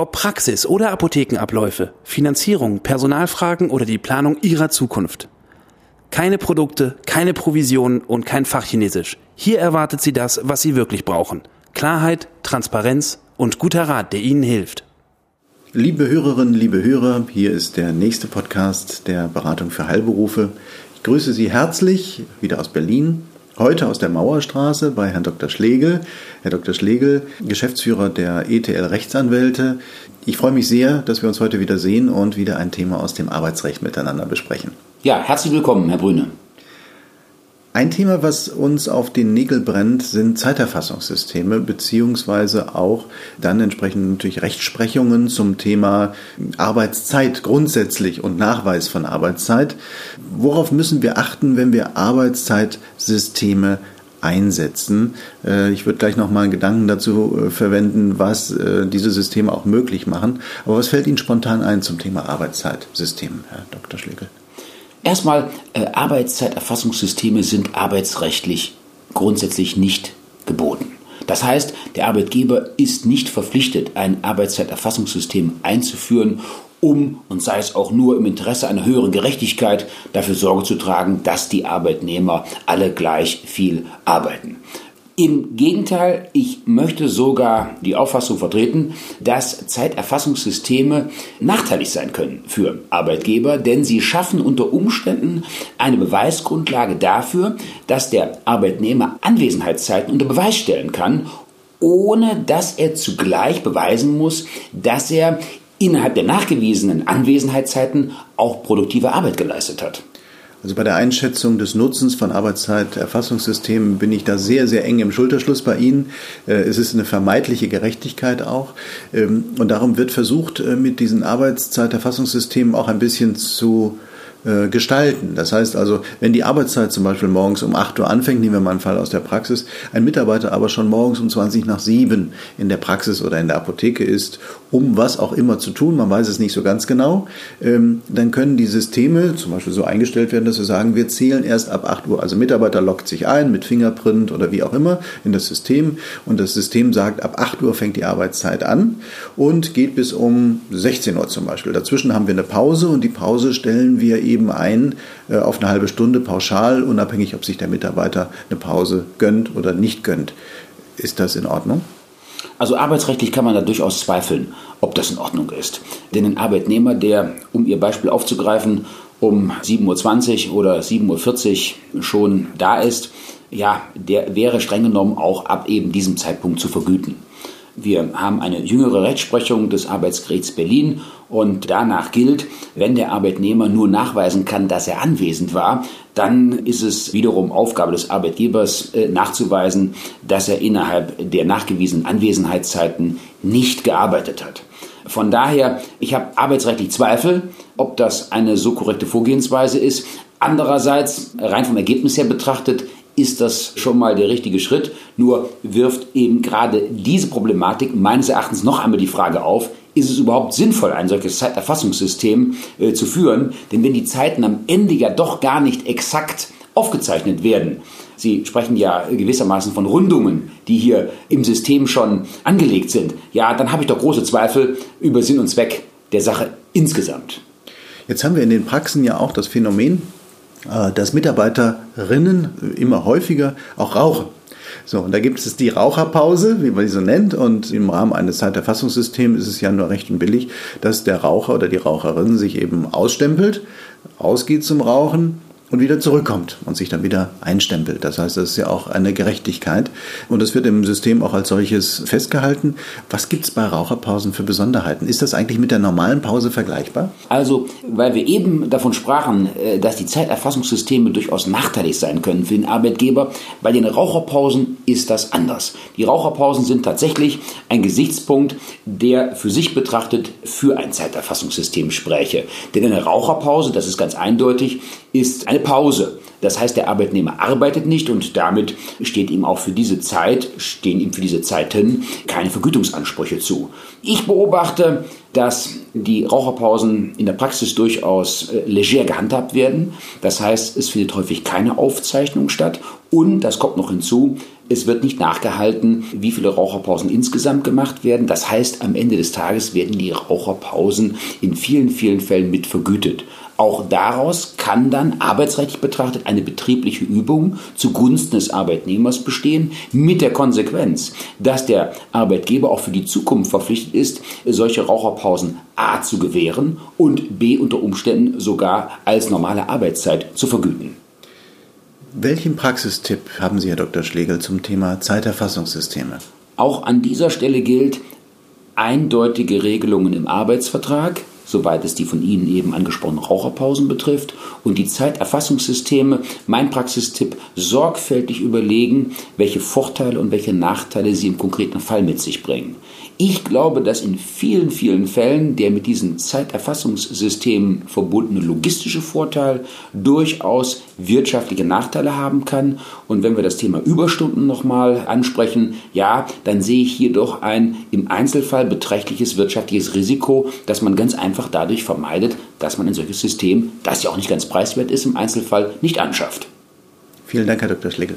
Ob Praxis oder Apothekenabläufe, Finanzierung, Personalfragen oder die Planung Ihrer Zukunft. Keine Produkte, keine Provisionen und kein Fachchinesisch. Hier erwartet Sie das, was Sie wirklich brauchen. Klarheit, Transparenz und guter Rat, der Ihnen hilft. Liebe Hörerinnen, liebe Hörer, hier ist der nächste Podcast der Beratung für Heilberufe. Ich grüße Sie herzlich wieder aus Berlin, heute aus der Mauerstraße bei Herrn Dr. Schlegel. Herr Dr. Schlegel, Geschäftsführer der ETL Rechtsanwälte. Ich freue mich sehr, dass wir uns heute wieder sehen und wieder ein Thema aus dem Arbeitsrecht miteinander besprechen. Ja, herzlich willkommen, Herr Brüne. Ein Thema, was uns auf den Nägel brennt, sind Zeiterfassungssysteme, beziehungsweise auch dann entsprechend natürlich Rechtsprechungen zum Thema Arbeitszeit grundsätzlich und Nachweis von Arbeitszeit. Worauf müssen wir achten, wenn wir Arbeitszeitsysteme einsetzen. Äh, ich würde gleich noch mal einen Gedanken dazu äh, verwenden, was äh, diese Systeme auch möglich machen. Aber was fällt Ihnen spontan ein zum Thema Arbeitszeitsystem, Herr Dr. Schlegel? Erstmal, äh, Arbeitszeiterfassungssysteme sind arbeitsrechtlich grundsätzlich nicht geboten. Das heißt, der Arbeitgeber ist nicht verpflichtet, ein Arbeitszeiterfassungssystem einzuführen, um, und sei es auch nur im Interesse einer höheren Gerechtigkeit, dafür Sorge zu tragen, dass die Arbeitnehmer alle gleich viel arbeiten. Im Gegenteil, ich möchte sogar die Auffassung vertreten, dass Zeiterfassungssysteme nachteilig sein können für Arbeitgeber, denn sie schaffen unter Umständen eine Beweisgrundlage dafür, dass der Arbeitnehmer Anwesenheitszeiten unter Beweis stellen kann, ohne dass er zugleich beweisen muss, dass er innerhalb der nachgewiesenen Anwesenheitszeiten auch produktive Arbeit geleistet hat. Also bei der Einschätzung des Nutzens von Arbeitszeiterfassungssystemen bin ich da sehr, sehr eng im Schulterschluss bei Ihnen. Äh, es ist eine vermeidliche Gerechtigkeit auch. Ähm, und darum wird versucht, äh, mit diesen Arbeitszeiterfassungssystemen auch ein bisschen zu äh, gestalten. Das heißt also, wenn die Arbeitszeit zum Beispiel morgens um 8 Uhr anfängt, nehmen wir mal einen Fall aus der Praxis, ein Mitarbeiter aber schon morgens um 20 nach 7 in der Praxis oder in der Apotheke ist, um was auch immer zu tun, man weiß es nicht so ganz genau, ähm, dann können die Systeme zum Beispiel so eingestellt werden, dass wir sagen, wir zählen erst ab 8 Uhr. Also Mitarbeiter lockt sich ein mit Fingerprint oder wie auch immer in das System und das System sagt, ab 8 Uhr fängt die Arbeitszeit an und geht bis um 16 Uhr zum Beispiel. Dazwischen haben wir eine Pause und die Pause stellen wir eben ein äh, auf eine halbe Stunde pauschal, unabhängig, ob sich der Mitarbeiter eine Pause gönnt oder nicht gönnt. Ist das in Ordnung? Also arbeitsrechtlich kann man da durchaus zweifeln, ob das in Ordnung ist. Denn ein Arbeitnehmer, der, um Ihr Beispiel aufzugreifen, um 7.20 Uhr oder 7.40 Uhr schon da ist, ja, der wäre streng genommen auch ab eben diesem Zeitpunkt zu vergüten. Wir haben eine jüngere Rechtsprechung des Arbeitsgerichts Berlin und danach gilt, wenn der Arbeitnehmer nur nachweisen kann, dass er anwesend war, dann ist es wiederum Aufgabe des Arbeitgebers äh, nachzuweisen, dass er innerhalb der nachgewiesenen Anwesenheitszeiten nicht gearbeitet hat. Von daher, ich habe arbeitsrechtlich Zweifel, ob das eine so korrekte Vorgehensweise ist. Andererseits, rein vom Ergebnis her betrachtet, ist das schon mal der richtige Schritt. Nur wirft eben gerade diese Problematik meines Erachtens noch einmal die Frage auf, ist es überhaupt sinnvoll, ein solches Zeiterfassungssystem äh, zu führen? Denn wenn die Zeiten am Ende ja doch gar nicht exakt aufgezeichnet werden, Sie sprechen ja gewissermaßen von Rundungen, die hier im System schon angelegt sind, ja, dann habe ich doch große Zweifel über Sinn und Zweck der Sache insgesamt. Jetzt haben wir in den Praxen ja auch das Phänomen, dass Mitarbeiterinnen immer häufiger auch rauchen. So, und da gibt es die Raucherpause, wie man sie so nennt, und im Rahmen eines Zeiterfassungssystems ist es ja nur recht und billig, dass der Raucher oder die Raucherin sich eben ausstempelt, ausgeht zum Rauchen und wieder zurückkommt und sich dann wieder einstempelt. Das heißt, das ist ja auch eine Gerechtigkeit und das wird im System auch als solches festgehalten. Was gibt es bei Raucherpausen für Besonderheiten? Ist das eigentlich mit der normalen Pause vergleichbar? Also, weil wir eben davon sprachen, äh, dass die Zeiterfassungssysteme durchaus nachteilig sein können für den Arbeitgeber, bei den Raucherpausen ist das anders. Die Raucherpausen sind tatsächlich ein Gesichtspunkt, der für sich betrachtet für ein Zeiterfassungssystem spräche. Denn eine Raucherpause, das ist ganz eindeutig, ist eine Pause. Das heißt, der Arbeitnehmer arbeitet nicht und damit steht ihm auch für diese Zeit, stehen ihm für diese Zeiten keine Vergütungsansprüche zu. Ich beobachte, dass die Raucherpausen in der Praxis durchaus äh, leger gehandhabt werden. Das heißt, es findet häufig keine Aufzeichnung statt und, das kommt noch hinzu, es wird nicht nachgehalten, wie viele Raucherpausen insgesamt gemacht werden. Das heißt, am Ende des Tages werden die Raucherpausen in vielen, vielen Fällen mit vergütet. Auch daraus kann dann arbeitsrechtlich betrachtet eine betriebliche Übung zugunsten des Arbeitnehmers bestehen, mit der Konsequenz, dass der Arbeitgeber auch für die Zukunft verpflichtet ist, solche Raucherpausen A zu gewähren und B unter Umständen sogar als normale Arbeitszeit zu vergüten. Welchen Praxistipp haben Sie, Herr Dr. Schlegel, zum Thema Zeiterfassungssysteme? Auch an dieser Stelle gilt eindeutige Regelungen im Arbeitsvertrag, soweit es die von Ihnen eben angesprochenen Raucherpausen betrifft, und die Zeiterfassungssysteme, mein Praxistipp, sorgfältig überlegen, welche Vorteile und welche Nachteile sie im konkreten Fall mit sich bringen. Ich glaube, dass in vielen, vielen Fällen der mit diesen Zeiterfassungssystemen verbundene logistische Vorteil durchaus wirtschaftliche Nachteile haben kann. Und wenn wir das Thema Überstunden nochmal ansprechen, ja, dann sehe ich hier doch ein im Einzelfall beträchtliches wirtschaftliches Risiko, das man ganz einfach dadurch vermeidet, dass man ein solches System, das ja auch nicht ganz preiswert ist, im Einzelfall nicht anschafft. Vielen Dank, Herr Dr. Schlegel.